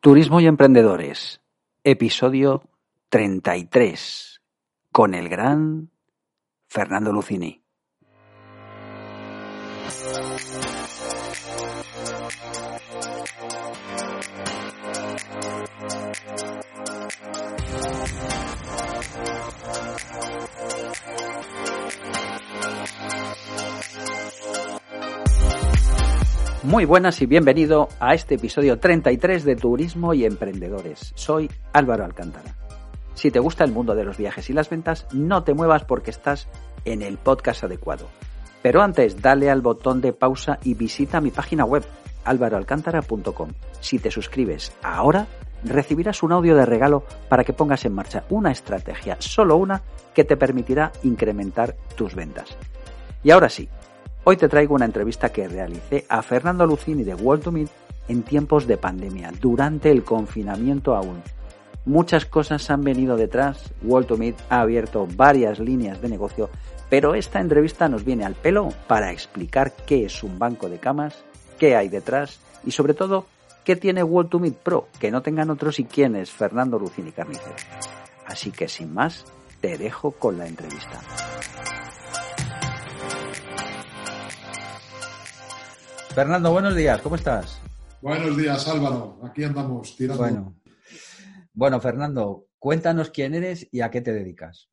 Turismo y Emprendedores, episodio 33, con el gran Fernando Lucini. Muy buenas y bienvenido a este episodio 33 de Turismo y Emprendedores. Soy Álvaro Alcántara. Si te gusta el mundo de los viajes y las ventas, no te muevas porque estás en el podcast adecuado. Pero antes, dale al botón de pausa y visita mi página web, álvaroalcántara.com. Si te suscribes ahora, recibirás un audio de regalo para que pongas en marcha una estrategia, solo una, que te permitirá incrementar tus ventas. Y ahora sí, Hoy te traigo una entrevista que realicé a Fernando Lucini de World to Meet en tiempos de pandemia, durante el confinamiento aún. Muchas cosas han venido detrás, World to Meet ha abierto varias líneas de negocio, pero esta entrevista nos viene al pelo para explicar qué es un banco de camas, qué hay detrás y sobre todo qué tiene World to Meet Pro, que no tengan otros y quién es Fernando Lucini Carnicero. Así que sin más, te dejo con la entrevista. Fernando, buenos días, ¿cómo estás? Buenos días, Álvaro. Aquí andamos tirando. Bueno, bueno, Fernando, cuéntanos quién eres y a qué te dedicas.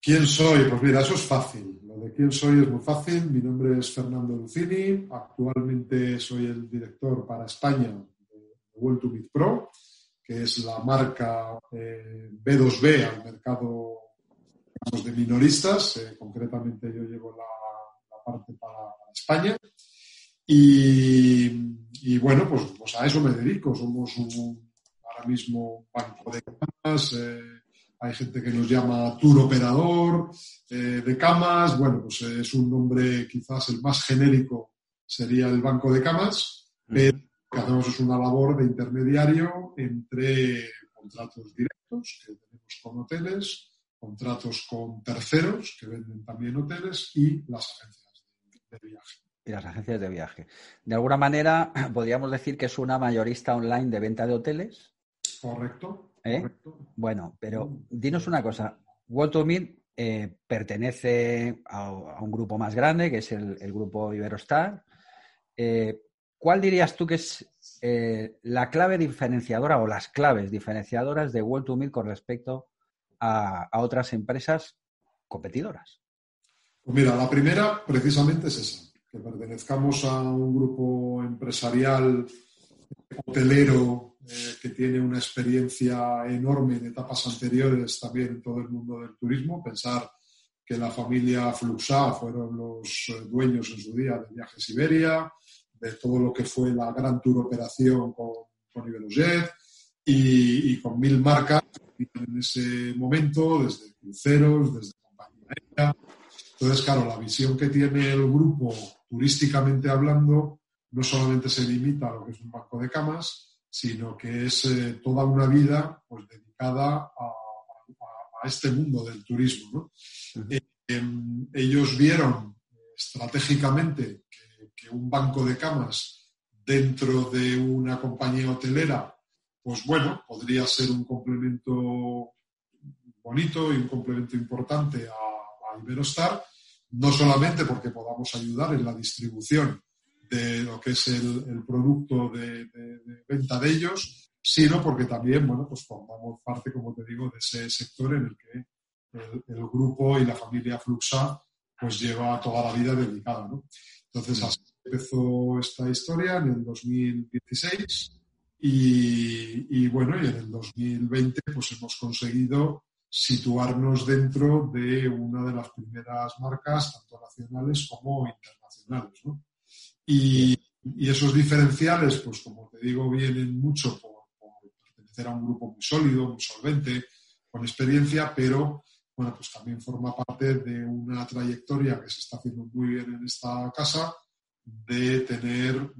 ¿Quién soy? Pues mira, eso es fácil. Lo de quién soy es muy fácil. Mi nombre es Fernando Lucini. Actualmente soy el director para España de World to Meet Pro, que es la marca eh, B2B al mercado de minoristas. Eh, concretamente yo llevo la, parte para España. Y, bueno, pues, pues, a eso me dedico. Somos un, ahora mismo un banco de camas, eh, hay gente que nos llama tour operador eh, de camas. Bueno, pues es un nombre quizás el más genérico sería el banco de camas, pero lo que hacemos es una labor de intermediario entre contratos directos que tenemos con hoteles, contratos con terceros que venden también hoteles y las agencias de viaje y las agencias de viaje. De alguna manera, podríamos decir que es una mayorista online de venta de hoteles. Correcto. ¿Eh? Bueno, pero mm. dinos una cosa. World to Meet eh, pertenece a, un grupo más grande, que es el, grupo Iberostar. Eh, ¿Cuál dirías tú que es la clave diferenciadora o las claves diferenciadoras de World to Meet con respecto a, a otras empresas competidoras? Pues mira, la primera precisamente es esa que pertenezcamos a un grupo empresarial hotelero eh, que tiene una experiencia enorme en etapas anteriores también en todo el mundo del turismo. Pensar que la familia Fluxá fueron los eh, dueños en su día de Viajes Iberia, de todo lo que fue la gran tour operación con, con Iberojet y, con mil marcas en ese momento, desde cruceros, desde compañía aérea. Entonces, claro, la visión que tiene el grupo turísticamente hablando, no solamente se limita a lo que es un banco de camas, sino que es eh, toda una vida pues, dedicada a, este mundo del turismo. Eh, em, ellos vieron estratégicamente que, un banco de camas dentro de una compañía hotelera, pues bueno, podría ser un complemento bonito y un complemento importante a, a Iberostar, no solamente porque podamos ayudar en la distribución de lo que es el, producto de, venta de ellos, sino porque también, bueno, pues formamos parte, como te digo, de ese sector en el que el, grupo y la familia Fluxa pues lleva toda la vida dedicada, ¿no? Entonces, así empezó esta historia en el 2016 y, y, bueno, y en el 2020 pues hemos conseguido situarnos dentro de una de las primeras marcas, tanto nacionales como internacionales. ¿no? Y, esos diferenciales, pues como te digo, vienen mucho por, pertenecer a un grupo muy sólido, muy solvente, con experiencia, pero bueno, pues también forma parte de una trayectoria que se está haciendo muy bien en esta casa, de tener,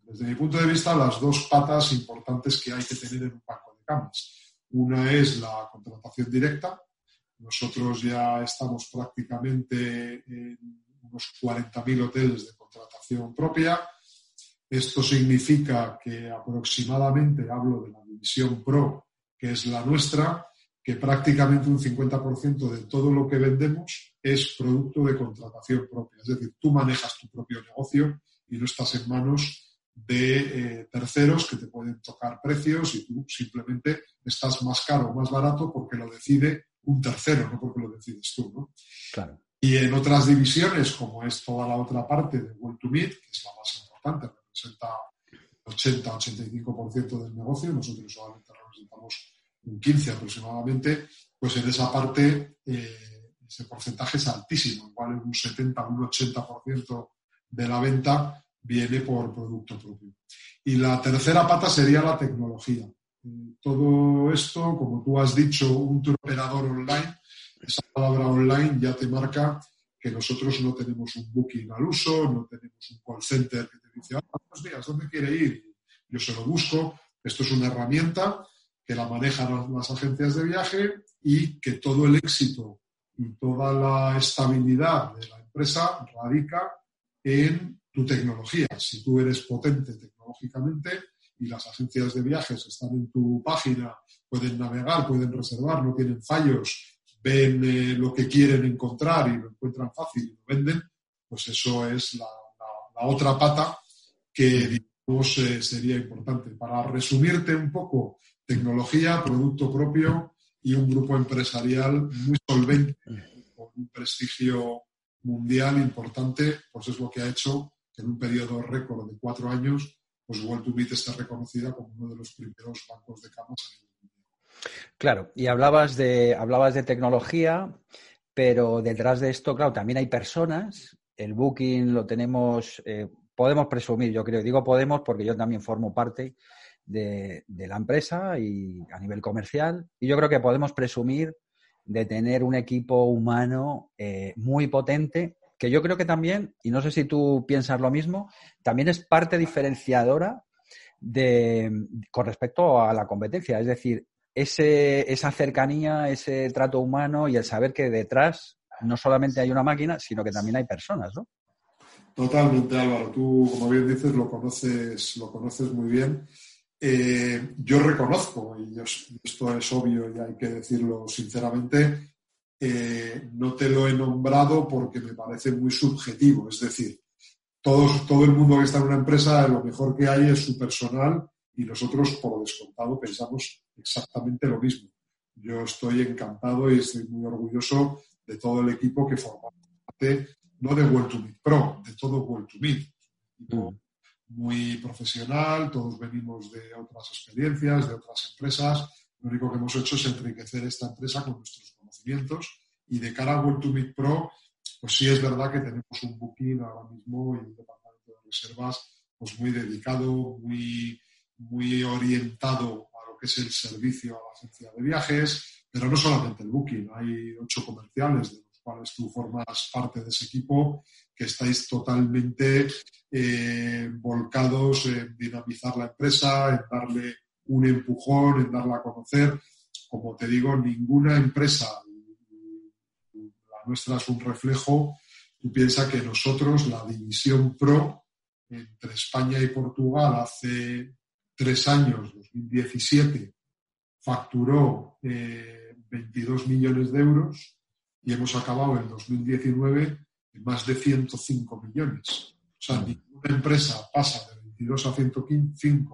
desde mi punto de vista, las dos patas importantes que hay que tener en un banco de camas. Una es la contratación directa. Nosotros ya estamos prácticamente en unos 40.000 hoteles de contratación propia. Esto significa que aproximadamente, hablo de la división Pro, que es la nuestra, que prácticamente un 50% de todo lo que vendemos es producto de contratación propia. Es decir, tú manejas tu propio negocio y no estás en manos de eh, terceros que te pueden tocar precios y tú simplemente estás más caro o más barato porque lo decide un tercero, no porque lo decides tú. ¿no? Claro. Y en otras divisiones, como es toda la otra parte de Well to Meet, que es la más importante, representa 80-85% del negocio, nosotros solamente representamos un 15 aproximadamente, pues en esa parte eh, ese porcentaje es altísimo, igual un 70, un 80% de la venta viene por producto propio. Y la tercera pata sería la tecnología. Todo esto, como tú has dicho, un operador online, esa palabra online ya te marca que nosotros no tenemos un booking al uso, no tenemos un call center que te dice, ah, buenos días, ¿dónde quiere ir? Yo se lo busco. Esto es una herramienta que la manejan las agencias de viaje y que todo el éxito y toda la estabilidad de la empresa radica en tu tecnología. Si tú eres potente tecnológicamente y las agencias de viajes están en tu página, pueden navegar, pueden reservar, no tienen fallos, ven eh, lo que quieren encontrar y lo encuentran fácil y lo venden, pues eso es la, otra pata que digamos eh, sería importante. Para resumirte un poco tecnología, producto propio y un grupo empresarial muy solvente, con un prestigio mundial importante, pues es lo que ha hecho en un periodo récord de cuatro años, pues World to Meet esté reconocida como uno de los primeros bancos de camas. Claro, y hablabas de, hablabas de tecnología, pero detrás de esto, claro, también hay personas. El booking lo tenemos, eh, podemos presumir, yo creo, digo podemos porque yo también formo parte de, la empresa y a nivel comercial. Y yo creo que podemos presumir de tener un equipo humano eh, muy potente, que yo creo que también, y no sé si tú piensas lo mismo, también es parte diferenciadora de, con respecto a la competencia. Es decir, ese, esa cercanía, ese trato humano y el saber que detrás no solamente hay una máquina, sino que también hay personas, ¿no? Totalmente, Álvaro. Tú, como bien dices, lo conoces, lo conoces muy bien. Eh, yo reconozco, y esto es obvio y hay que decirlo sinceramente, eh, no te lo he nombrado porque me parece muy subjetivo. Es decir, todos, todo el mundo que está en una empresa, lo mejor que hay es su personal y nosotros, por descontado, pensamos exactamente lo mismo. Yo estoy encantado y estoy muy orgulloso de todo el equipo que forma parte, no de World to Meet Pro, de todo World to Meet. Mm muy profesional, todos venimos de otras experiencias, de otras empresas. Lo único que hemos hecho es enriquecer esta empresa con nuestros conocimientos y de cara a World to Meet Pro, pues sí es verdad que tenemos un booking ahora mismo y un departamento de reservas pues muy dedicado, muy, muy orientado a lo que es el servicio a la agencia de viajes, pero no solamente el booking, hay ocho comerciales de los cuales tú formas parte de ese equipo que estáis totalmente eh, volcados en dinamizar la empresa, en darle un empujón, en darla a conocer. Como te digo, ninguna empresa, nuestra es un reflejo, tú piensas que nosotros, la división Pro, entre España y Portugal, hace tres años, 2017, facturó 22 eh, millones de euros y hemos acabado en 2019 en más de 105 millones. O sea, ninguna empresa pasa de 22 a 105 en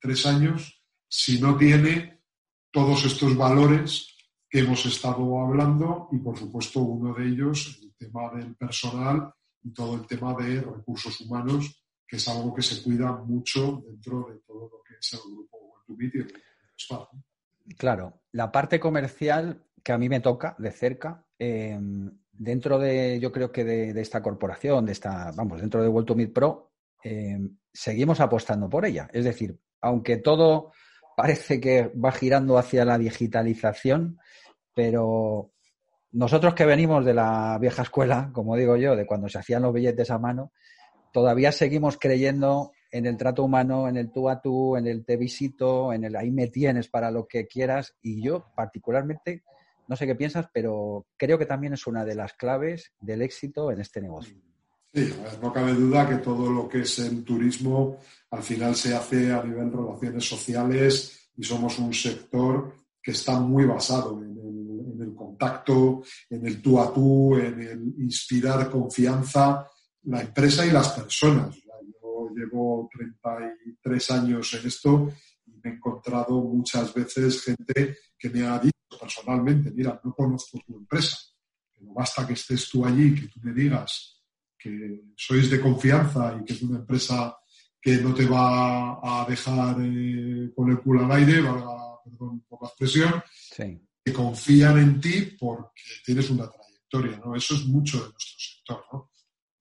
tres años si no tiene todos estos valores que hemos estado hablando y, por supuesto, uno de ellos, el tema del personal y todo el tema de recursos humanos, que es algo que se cuida mucho dentro de todo lo que es el grupo Web y el Claro, la parte comercial que a mí me toca de cerca, eh, dentro de, yo creo que de, esta corporación, de esta, vamos, dentro de World Meet Pro, eh, seguimos apostando por ella. Es decir, aunque todo parece que va girando hacia la digitalización, pero nosotros que venimos de la vieja escuela, como digo yo, de cuando se hacían los billetes a mano, todavía seguimos creyendo en el trato humano, en el tú a tú, en el te visito, en el ahí me tienes para lo que quieras. Y yo particularmente, no sé qué piensas, pero creo que también es una de las claves del éxito en este negocio. Sí, no cabe duda que todo lo que es el turismo al final se hace a nivel de relaciones sociales y somos un sector que está muy basado en el, en el contacto, en el tú a tú, en el inspirar confianza la empresa y las personas. Yo llevo 33 años en esto y me he encontrado muchas veces gente que me ha dicho personalmente, mira, no conozco tu empresa, pero basta que estés tú allí, que tú me digas que sois de confianza y que es una empresa que no te va a dejar eh, con el culo al aire, perdón por la expresión, que confían en ti porque tienes una trayectoria, ¿no? Eso es mucho de nuestro sector, ¿no?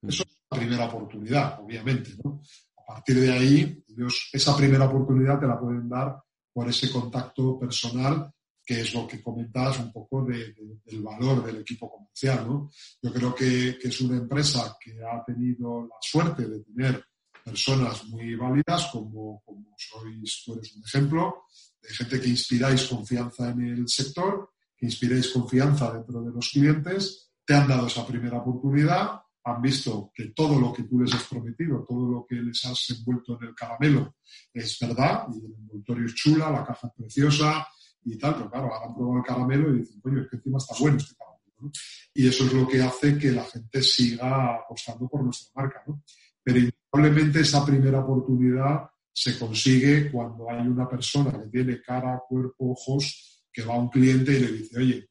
Eso es la primera oportunidad, obviamente, ¿no? A partir de ahí, ellos, esa primera oportunidad te la pueden dar por ese contacto personal, que es lo que comentas un poco del valor del equipo comercial, ¿no? Yo creo que, es una empresa que ha tenido la suerte de tener personas muy válidas, como, como sois, tú un ejemplo, de gente que inspiráis confianza en el sector, que inspiráis confianza dentro de los clientes, te han dado esa primera oportunidad han visto que todo lo que tú les has prometido, todo lo que les has envuelto en el caramelo es verdad, y el envoltorio es chula, la caja es preciosa y tal, pero claro, ahora probado el caramelo y dicen, coño, es que encima está bueno este caramelo. Y eso es lo que hace que la gente siga apostando por nuestra marca. ¿no? Pero indudablemente esa primera oportunidad se consigue cuando hay una persona que tiene cara, cuerpo, ojos, que va a un cliente y le dice, oye,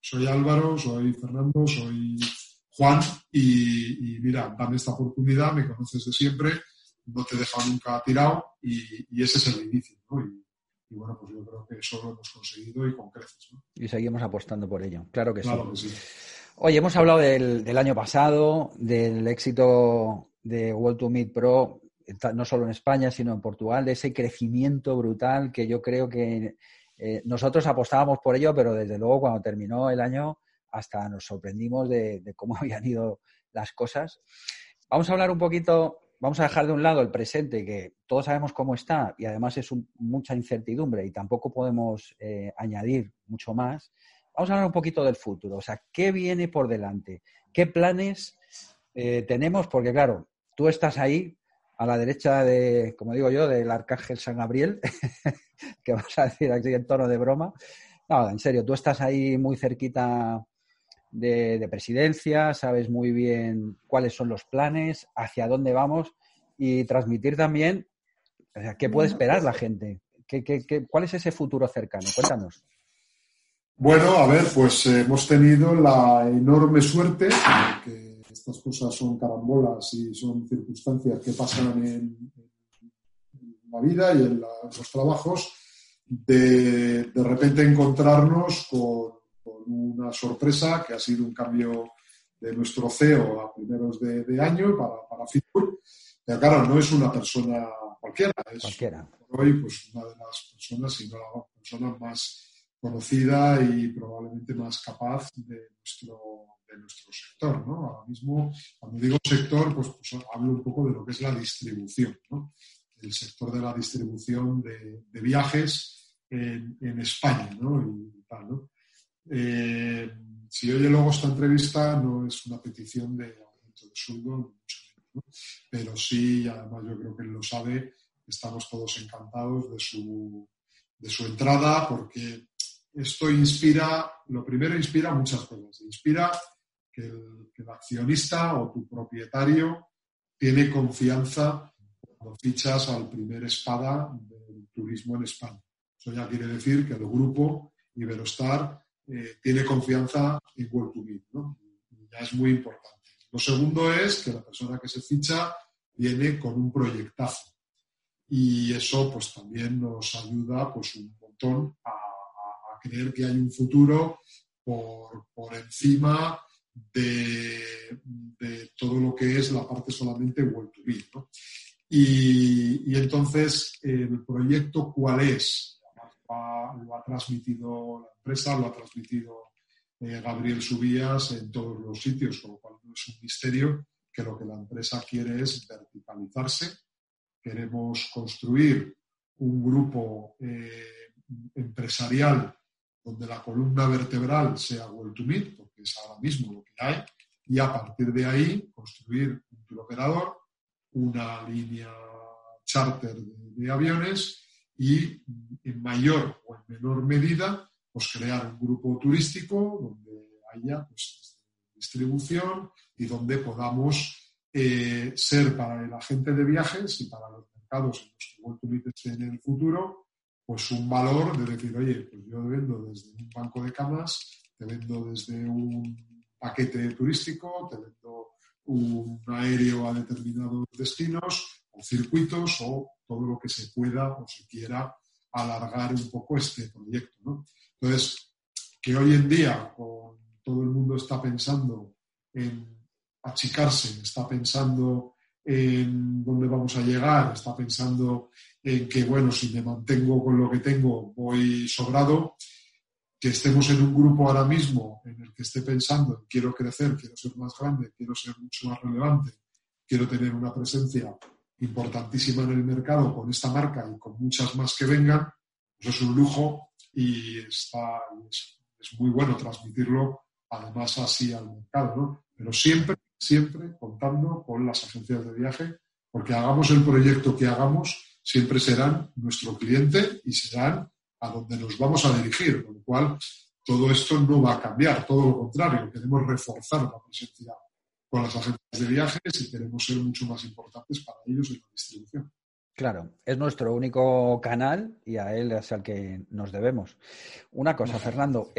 soy Álvaro, soy Fernando, soy Juan, y, mira, dame esta oportunidad, me conoces de siempre, no te he dejado nunca tirado y, ese es el inicio, ¿no? Y, bueno, pues yo creo que eso lo hemos conseguido y con creces, ¿no? Y seguimos apostando por ello, claro que sí. Oye, hemos hablado del, año pasado, del éxito de World to Meet Pro, no solo en España, sino en Portugal, de ese crecimiento brutal que yo creo que eh, nosotros apostábamos por ello, pero desde luego cuando terminó el año hasta nos sorprendimos de, cómo habían ido las cosas. Vamos a hablar un poquito, vamos a dejar de un lado el presente, que todos sabemos cómo está y además es mucha incertidumbre y tampoco podemos eh, añadir mucho más. Vamos a hablar un poquito del futuro, o sea, ¿qué viene por delante? ¿Qué planes eh, tenemos? Porque claro, tú estás ahí a la derecha de, como digo yo, del Arcángel San Gabriel, que vas a decir aquí en tono de broma. No, en serio, tú estás ahí muy cerquita de, presidencia, sabes muy bien cuáles son los planes, hacia dónde vamos y transmitir también qué puede esperar la gente. ¿Qué, qué, cuál es ese futuro cercano? Cuéntanos. Bueno, a ver, pues eh, hemos tenido la enorme suerte, que estas cosas son carambolas y son circunstancias que pasan en, la vida y en los trabajos, de de repente encontrarnos con una sorpresa que ha sido un cambio de nuestro CEO a primeros de, año para, para Pero claro, no es una persona cualquiera, es hoy pues, una de las personas, si no la persona más conocida y probablemente más capaz de nuestro, de nuestro sector. ¿no? Ahora mismo, cuando digo sector, pues, pues, hablo un poco de lo que es la distribución. ¿no? El sector de la distribución de, de viajes en, en España ¿no? y tal, ¿no? Eh, si oye luego esta entrevista, no es una petición de aumento de sueldo, pero sí, además yo creo que él lo sabe, estamos todos encantados de su, de su entrada porque esto inspira, lo primero inspira muchas cosas. Inspira que el, que el accionista o tu propietario tiene confianza cuando fichas al primer espada del turismo en España. Eso ya quiere decir que el grupo Iberostar eh, tiene confianza en World to ¿no? ya es muy importante. Lo segundo es que la persona que se ficha viene con un proyectazo. Y eso pues también nos ayuda pues un montón a, creer que hay un futuro por, encima de, todo lo que es la parte solamente World to y, y, entonces, ¿el proyecto cuál es? Lo ha transmitido la empresa, lo ha transmitido eh, Gabriel Subías en todos los sitios, con lo cual no es un misterio que lo que la empresa quiere es verticalizarse. Queremos construir un grupo eh, empresarial donde la columna vertebral sea Well to Meet, porque es ahora mismo lo que hay, y a partir de ahí construir un operador, una línea charter de, aviones y en mayor o en menor medida pues crear un grupo turístico donde haya pues, distribución y donde podamos eh, ser para el agente de viajes y para los mercados en los que World esté en el futuro, pues un valor de decir, oye, pues yo vendo desde un banco de camas, te vendo desde un paquete turístico, te vendo un aéreo a determinados destinos o circuitos o todo lo que se pueda o se quiera alargar un poco este proyecto. Entonces, que hoy en día todo el mundo está pensando en achicarse, está pensando en dónde vamos a llegar, está pensando en que, bueno, si me mantengo con lo que tengo, voy sobrado, que estemos en un grupo ahora mismo en el que esté pensando, quiero crecer, quiero ser más grande, quiero ser mucho más relevante, quiero tener una presencia importantísima en el mercado con esta marca y con muchas más que vengan, eso es un lujo y está, es, muy bueno transmitirlo además así al mercado, ¿no? Pero siempre, siempre contando con las agencias de viaje, porque hagamos el proyecto que hagamos, siempre serán nuestro cliente y serán a donde nos vamos a dirigir, con lo cual todo esto no va a cambiar, todo lo contrario, queremos reforzar la presencia con las agencias de viajes y queremos ser mucho más importantes para ellos en la distribución. Claro, es nuestro único canal y a él es al que nos debemos. Una cosa, Fernando,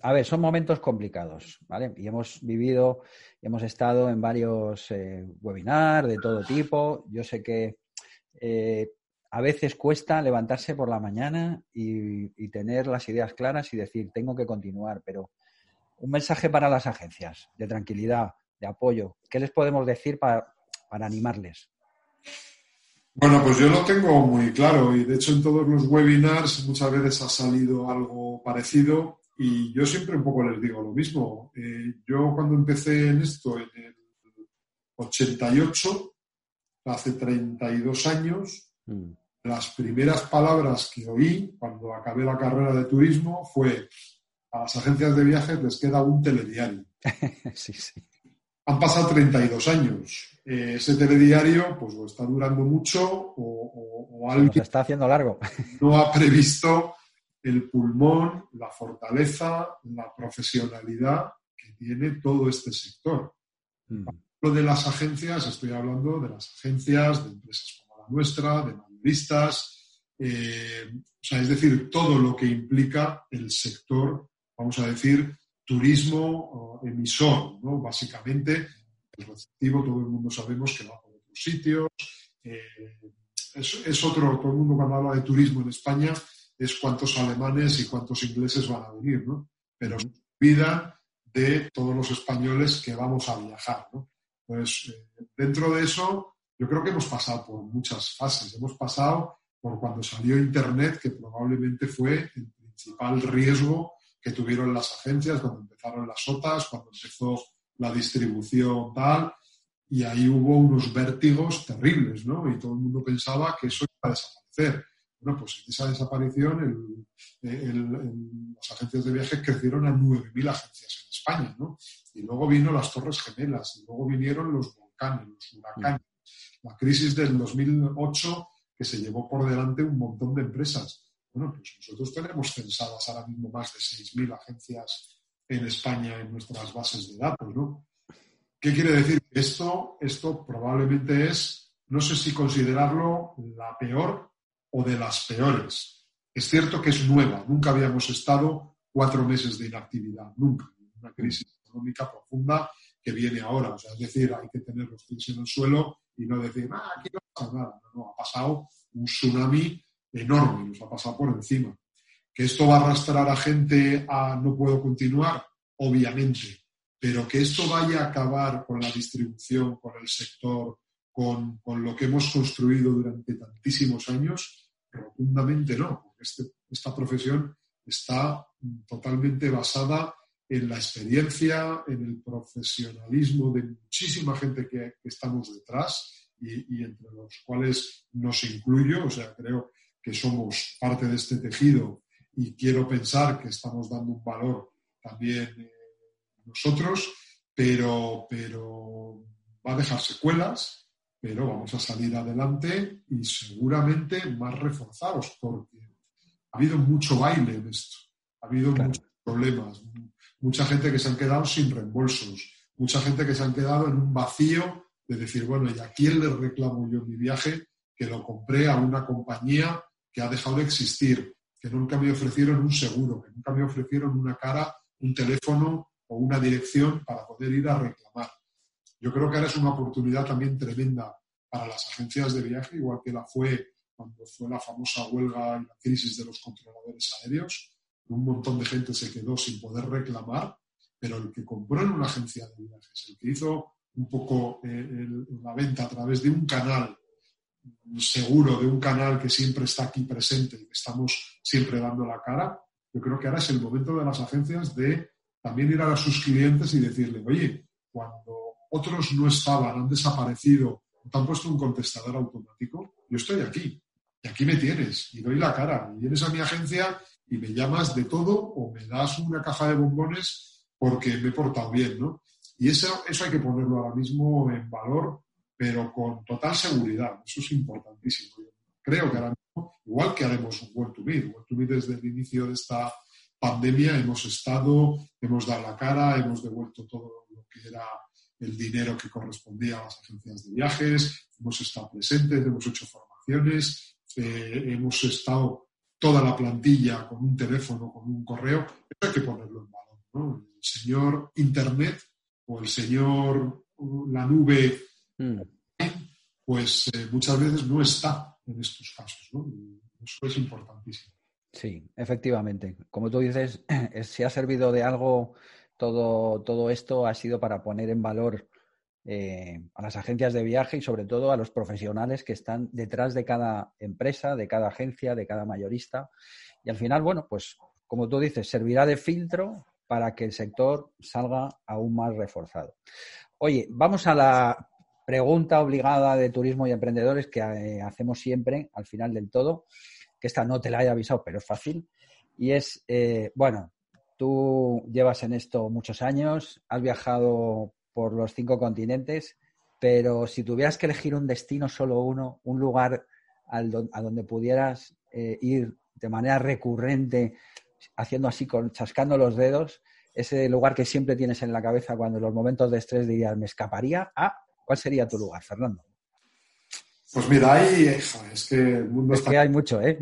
a ver, son momentos complicados, ¿vale? Y hemos vivido, hemos estado en varios eh, webinars de todo tipo. Yo sé que eh, a veces cuesta levantarse por la mañana y, tener las ideas claras y decir, tengo que continuar, pero un mensaje para las agencias de tranquilidad, de apoyo. ¿Qué les podemos decir para, animarles? Bueno, pues yo lo tengo muy claro y de hecho en todos los webinars muchas veces ha salido algo parecido y yo siempre un poco les digo lo mismo. Eh, yo cuando empecé en esto en el 88, hace 32 años, Mm. Las primeras palabras que oí cuando acabé la carrera de turismo fue a las agencias de viajes les queda un telediario. sí, sí. Han pasado 32 años. Eh, ese telediario pues o está durando mucho o, o, alguien Se está haciendo largo. no ha previsto el pulmón, la fortaleza, la profesionalidad que tiene todo este sector. Mm. Lo de las agencias, estoy hablando de las agencias, de empresas nuestra, de mayoristas, eh, o sea, es decir, todo lo que implica el sector, vamos a decir, turismo emisor, ¿no? Básicamente, el receptivo, todo el mundo sabemos que va por otros sitios. Eh, es, otro, todo el mundo cuando habla de turismo en España es cuántos alemanes y cuántos ingleses van a venir, ¿no? Pero vida de todos los españoles que vamos a viajar, ¿no? Pues eh, dentro de eso, yo creo que hemos pasado por muchas fases. Hemos pasado por cuando salió Internet, que probablemente fue el principal riesgo que tuvieron las agencias, cuando empezaron las OTAs, cuando empezó la distribución tal, y ahí hubo unos vértigos terribles, ¿no? Y todo el mundo pensaba que eso iba a desaparecer. Bueno, pues en esa desaparición las agencias de viajes crecieron a 9.000 agencias en España, ¿no? Y luego vino las Torres Gemelas, y luego vinieron los volcanes, los huracanes, la crisis del 2008 que se llevó por delante un montón de empresas. Bueno, pues nosotros tenemos pensadas ahora mismo más de 6.000 agencias en España en nuestras bases de datos, ¿no? ¿Qué quiere decir? Esto, esto probablemente es, no sé si considerarlo la peor o de las peores. Es cierto que es nueva, nunca habíamos estado cuatro meses de inactividad, nunca. Una crisis económica profunda que viene ahora. O sea, es decir, hay que tener los pies en el suelo y no decir, ah, aquí no pasa nada. No, ha pasado un tsunami enorme, nos ha pasado por encima. ¿Que esto va a arrastrar a gente a no puedo continuar? Obviamente. Pero que esto vaya a acabar con la distribución, con el sector, con, con lo que hemos construido durante tantísimos años, rotundamente no. Este esta profesión está totalmente basada en la experiencia, en el profesionalismo de muchísima gente que, estamos detrás y, entre los cuales nos incluyo. O sea, creo que somos parte de este tejido y quiero pensar que estamos dando un valor también eh, nosotros, pero, pero va a dejar secuelas, pero vamos a salir adelante y seguramente más reforzados, porque ha habido mucho baile en esto, ha habido muchos problemas, mucha gente que se han quedado sin reembolsos, mucha gente que se han quedado en un vacío de decir, bueno, ¿y a quién le reclamo yo mi viaje que lo compré a una compañía que ha dejado de existir, que nunca me ofrecieron un seguro, que nunca me ofrecieron una cara, un teléfono o una dirección para poder ir a reclamar? Yo creo que ahora es una oportunidad también tremenda para las agencias de viaje, igual que la fue cuando fue la famosa huelga y la crisis de los controladores aéreos un montón de gente se quedó sin poder reclamar, pero el que compró en una agencia de viajes, el que hizo un poco eh, la venta a través de un canal seguro, de un canal que siempre está aquí presente y que estamos siempre dando la cara, yo creo que ahora es el momento de las agencias de también ir a sus clientes y decirle, oye, cuando otros no estaban, han desaparecido, te han puesto un contestador automático, yo estoy aquí y aquí me tienes y doy la cara. Y vienes a mi agencia y me llamas de todo o me das una caja de bombones porque me he portado bien, ¿no? Y eso, eso hay que ponerlo ahora mismo en valor, pero con total seguridad. Eso es importantísimo. creo que ahora mismo, igual que haremos un World to Meet, World to Meet desde el inicio de esta pandemia hemos estado, hemos dado la cara, hemos devuelto todo lo que era el dinero que correspondía a las agencias de viajes, hemos estado presentes, hemos hecho formaciones, eh, hemos estado toda la plantilla con un teléfono, con un correo, eso hay que ponerlo en valor. ¿no? El señor Internet o el señor la nube, mm. pues eh, muchas veces no está en estos casos. ¿no? Eso es importantísimo. Sí, efectivamente. Como tú dices, si ha servido de algo todo, todo esto, ha sido para poner en valor eh, a las agencias de viaje y sobre todo a los profesionales que están detrás de cada empresa, de cada agencia, de cada mayorista. Y al final, bueno, pues como tú dices, servirá de filtro para que el sector salga aún más reforzado. Oye, vamos a la pregunta obligada de turismo y emprendedores que eh, hacemos siempre al final del todo, que esta no te la haya avisado, pero es fácil. Y es, eh, bueno, tú llevas en esto muchos años, has viajado por los cinco continentes, pero si tuvieras que elegir un destino, solo uno, un lugar a donde pudieras eh, ir de manera recurrente, haciendo así, con, chascando los dedos, ese lugar que siempre tienes en la cabeza cuando en los momentos de estrés dirías, me escaparía a, ¿cuál sería tu lugar, Fernando? Pues mira, ahí es que el mundo es que hay mucho, ¿eh?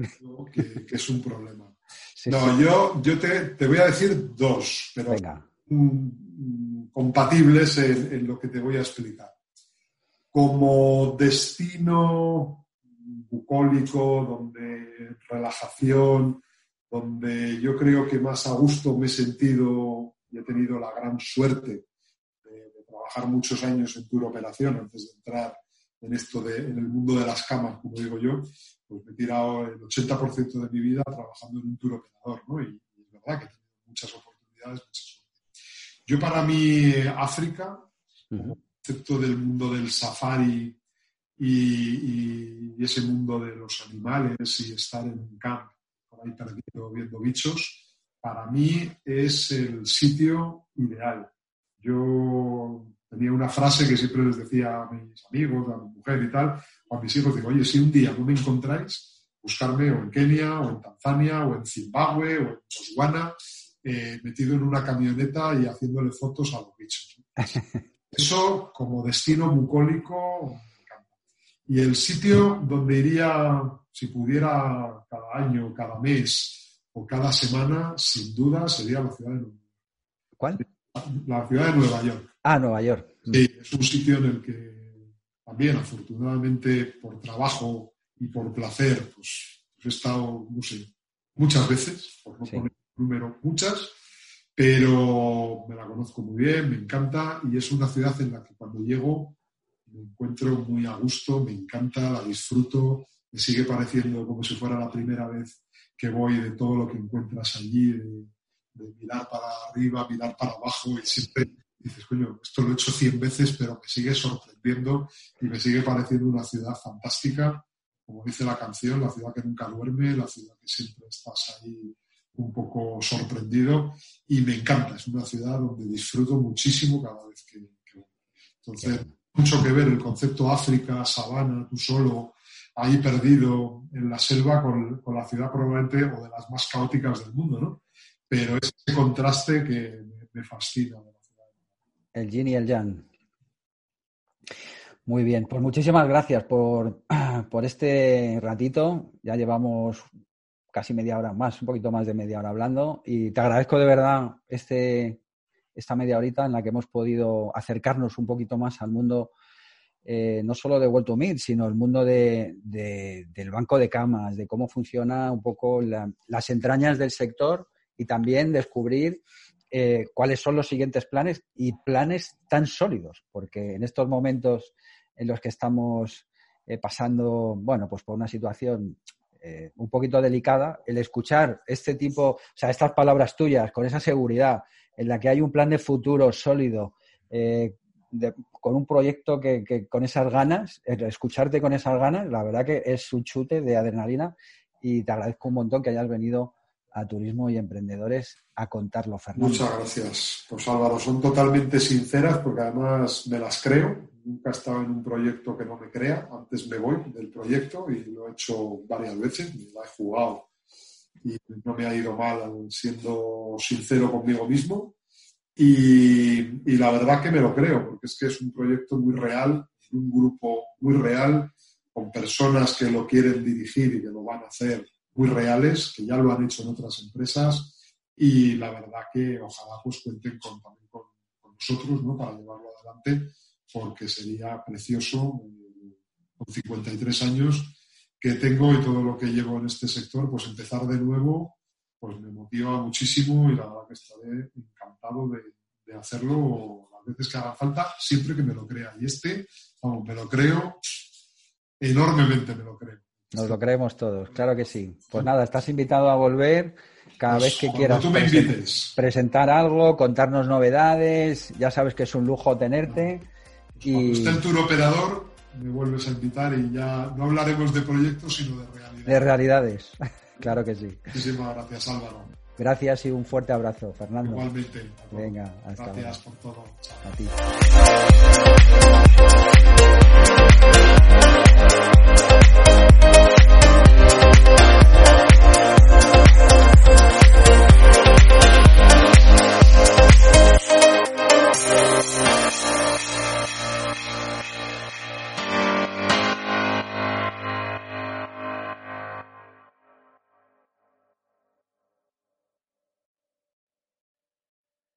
Que, es un problema. no, yo, yo te, voy a decir dos, pero Venga compatibles en, lo que te voy a explicar. Como destino bucólico, donde relajación, donde yo creo que más a gusto me he sentido y he tenido la gran suerte trabajar muchos años en tour operación antes de entrar en esto de, en el mundo de las camas, como digo yo, pues me he tirado el 80% de mi vida trabajando en un tour operador, ¿no? Y, y es verdad que he tenido muchas oportunidades, muchas yo para mí, África, como concepto del mundo del safari y, ese mundo de los animales y estar en un camp por ahí perdido viendo bichos, para mí es el sitio ideal. Yo tenía una frase que siempre les decía a mis amigos, a mi mujer y tal, a mis hijos, digo, oye, si un día no me encontráis, buscarme o en Kenia, o en Tanzania, o en Zimbabue, o en Botswana, eh, metido en una camioneta y haciéndole fotos a los bichos. Eso como destino bucólico me encanta. Y el sitio donde iría, si pudiera, cada año, cada mes o cada semana, sin duda, sería la ciudad de Nueva York. ¿Cuál? La ciudad de Nueva York. Ah, Nueva York. Sí, es un sitio en el que también, afortunadamente, por trabajo y por placer, pues, he estado, no sé, muchas veces, por no poner número muchas, pero me la conozco muy bien, me encanta y es una ciudad en la que cuando llego me encuentro muy a gusto, me encanta, la disfruto, me sigue pareciendo como si fuera la primera vez que voy de todo lo que encuentras allí, de, mirar para arriba, mirar para abajo y siempre dices, coño, esto lo he hecho 100 veces, pero me sigue sorprendiendo y me sigue pareciendo una ciudad fantástica, como dice la canción, la ciudad que nunca duerme, la ciudad que siempre estás ahí un poco sorprendido y me encanta, es una ciudad donde disfruto muchísimo cada vez que, que voy. Entonces, mucho que ver el concepto África, sabana, tú solo, ahí perdido en la selva con, la ciudad probablemente o de las más caóticas del mundo, ¿no? Pero ese contraste que me, fascina de la ciudad. El yin y el yang. Muy bien, pues muchísimas gracias por, por este ratito. Ya llevamos casi media hora más, un poquito más de media hora hablando y te agradezco de verdad este, esta media horita en la que hemos podido acercarnos un poquito más al mundo eh, no solo de World to Meet, sino el mundo del banco de camas, de cómo funciona un poco las entrañas del sector y también descubrir eh, cuáles son los siguientes planes y planes tan sólidos, porque en estos momentos en los que estamos eh, pasando, bueno, pues por una situación un poquito delicada, el escuchar este tipo, o sea, estas palabras tuyas con esa seguridad en la que hay un plan de futuro sólido, con un proyecto que, con esas ganas, escucharte con esas ganas, la verdad que es un chute de adrenalina y te agradezco un montón que hayas venido a Turismo y Emprendedores a contarlo, Fernando. Muchas gracias. Pues Álvaro, son totalmente sinceras porque además me las creo. Nunca he estado en un proyecto que no me crea. Antes me voy del proyecto y lo he hecho varias veces, me la he jugado y no me ha ido mal siendo sincero conmigo mismo. Y, la verdad que me lo creo, porque es que es un proyecto muy real, un grupo muy real, con personas que lo quieren dirigir y que lo van a hacer muy reales, que ya lo han hecho en otras empresas. Y la verdad que ojalá pues cuenten con, también con, nosotros ¿no? para llevarlo adelante, porque sería precioso eh, con 53 años que tengo y todo lo que llevo en este sector, pues empezar de nuevo pues me motiva muchísimo y la verdad que estaré encantado de, hacerlo las veces que haga falta, siempre que me lo crea. Y este, vamos, me lo creo, enormemente me lo creo. Nos lo creemos todos, claro que sí. Pues nada, estás invitado a volver cada vez que quieras tú me invites. presentar algo, contarnos novedades, ya sabes que es un lujo tenerte. Pues y... Cuando esté el tour operador, me vuelves a invitar y ya no hablaremos de proyectos, sino de realidades. De realidades. Claro que sí. Muchísimas gracias, Álvaro. Gracias y un fuerte abrazo, Fernando. Igualmente. Venga, hasta Gracias por todo. A ti.